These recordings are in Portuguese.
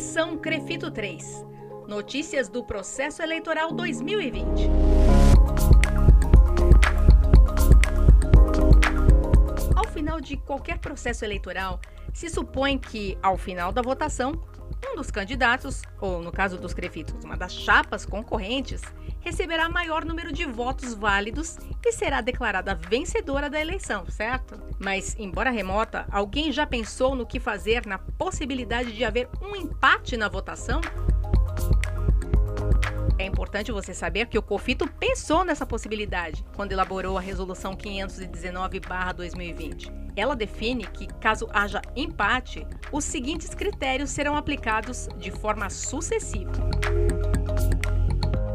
Eleição Crefito 3. Notícias do processo eleitoral 2020. Ao final de qualquer processo eleitoral, se supõe que, ao final da votação, dos candidatos, ou no caso dos crefitos, uma das chapas concorrentes, receberá maior número de votos válidos e será declarada vencedora da eleição, certo? Mas, embora remota, alguém já pensou no que fazer na possibilidade de haver um empate na votação? É importante você saber que o COFITO pensou nessa possibilidade quando elaborou a Resolução 519-2020. Ela define que, caso haja empate, os seguintes critérios serão aplicados de forma sucessiva.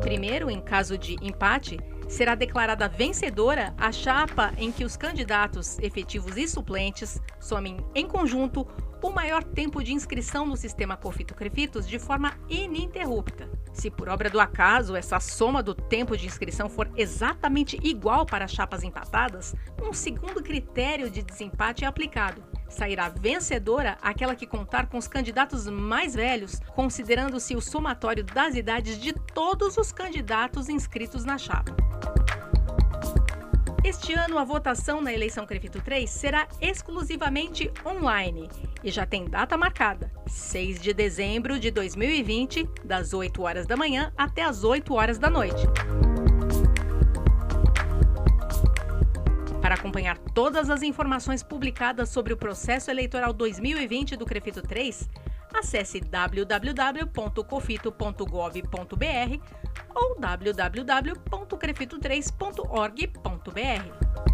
Primeiro, em caso de empate, será declarada vencedora a chapa em que os candidatos efetivos e suplentes somem em conjunto o maior tempo de inscrição no sistema Confito-Crefitos de forma ininterrupta. Se por obra do acaso essa soma do tempo de inscrição for exatamente igual para chapas empatadas, um segundo critério de desempate é aplicado. Sairá vencedora aquela que contar com os candidatos mais velhos, considerando-se o somatório das idades de todos os candidatos inscritos na chapa. Este ano, a votação na eleição Crefito 3 será exclusivamente online e já tem data marcada: 6 de dezembro de 2020, das 8 horas da manhã até as 8 horas da noite. Para acompanhar todas as informações publicadas sobre o processo eleitoral 2020 do Crefito 3, acesse www.cofito.gov.br ou www.crefito3.org.br.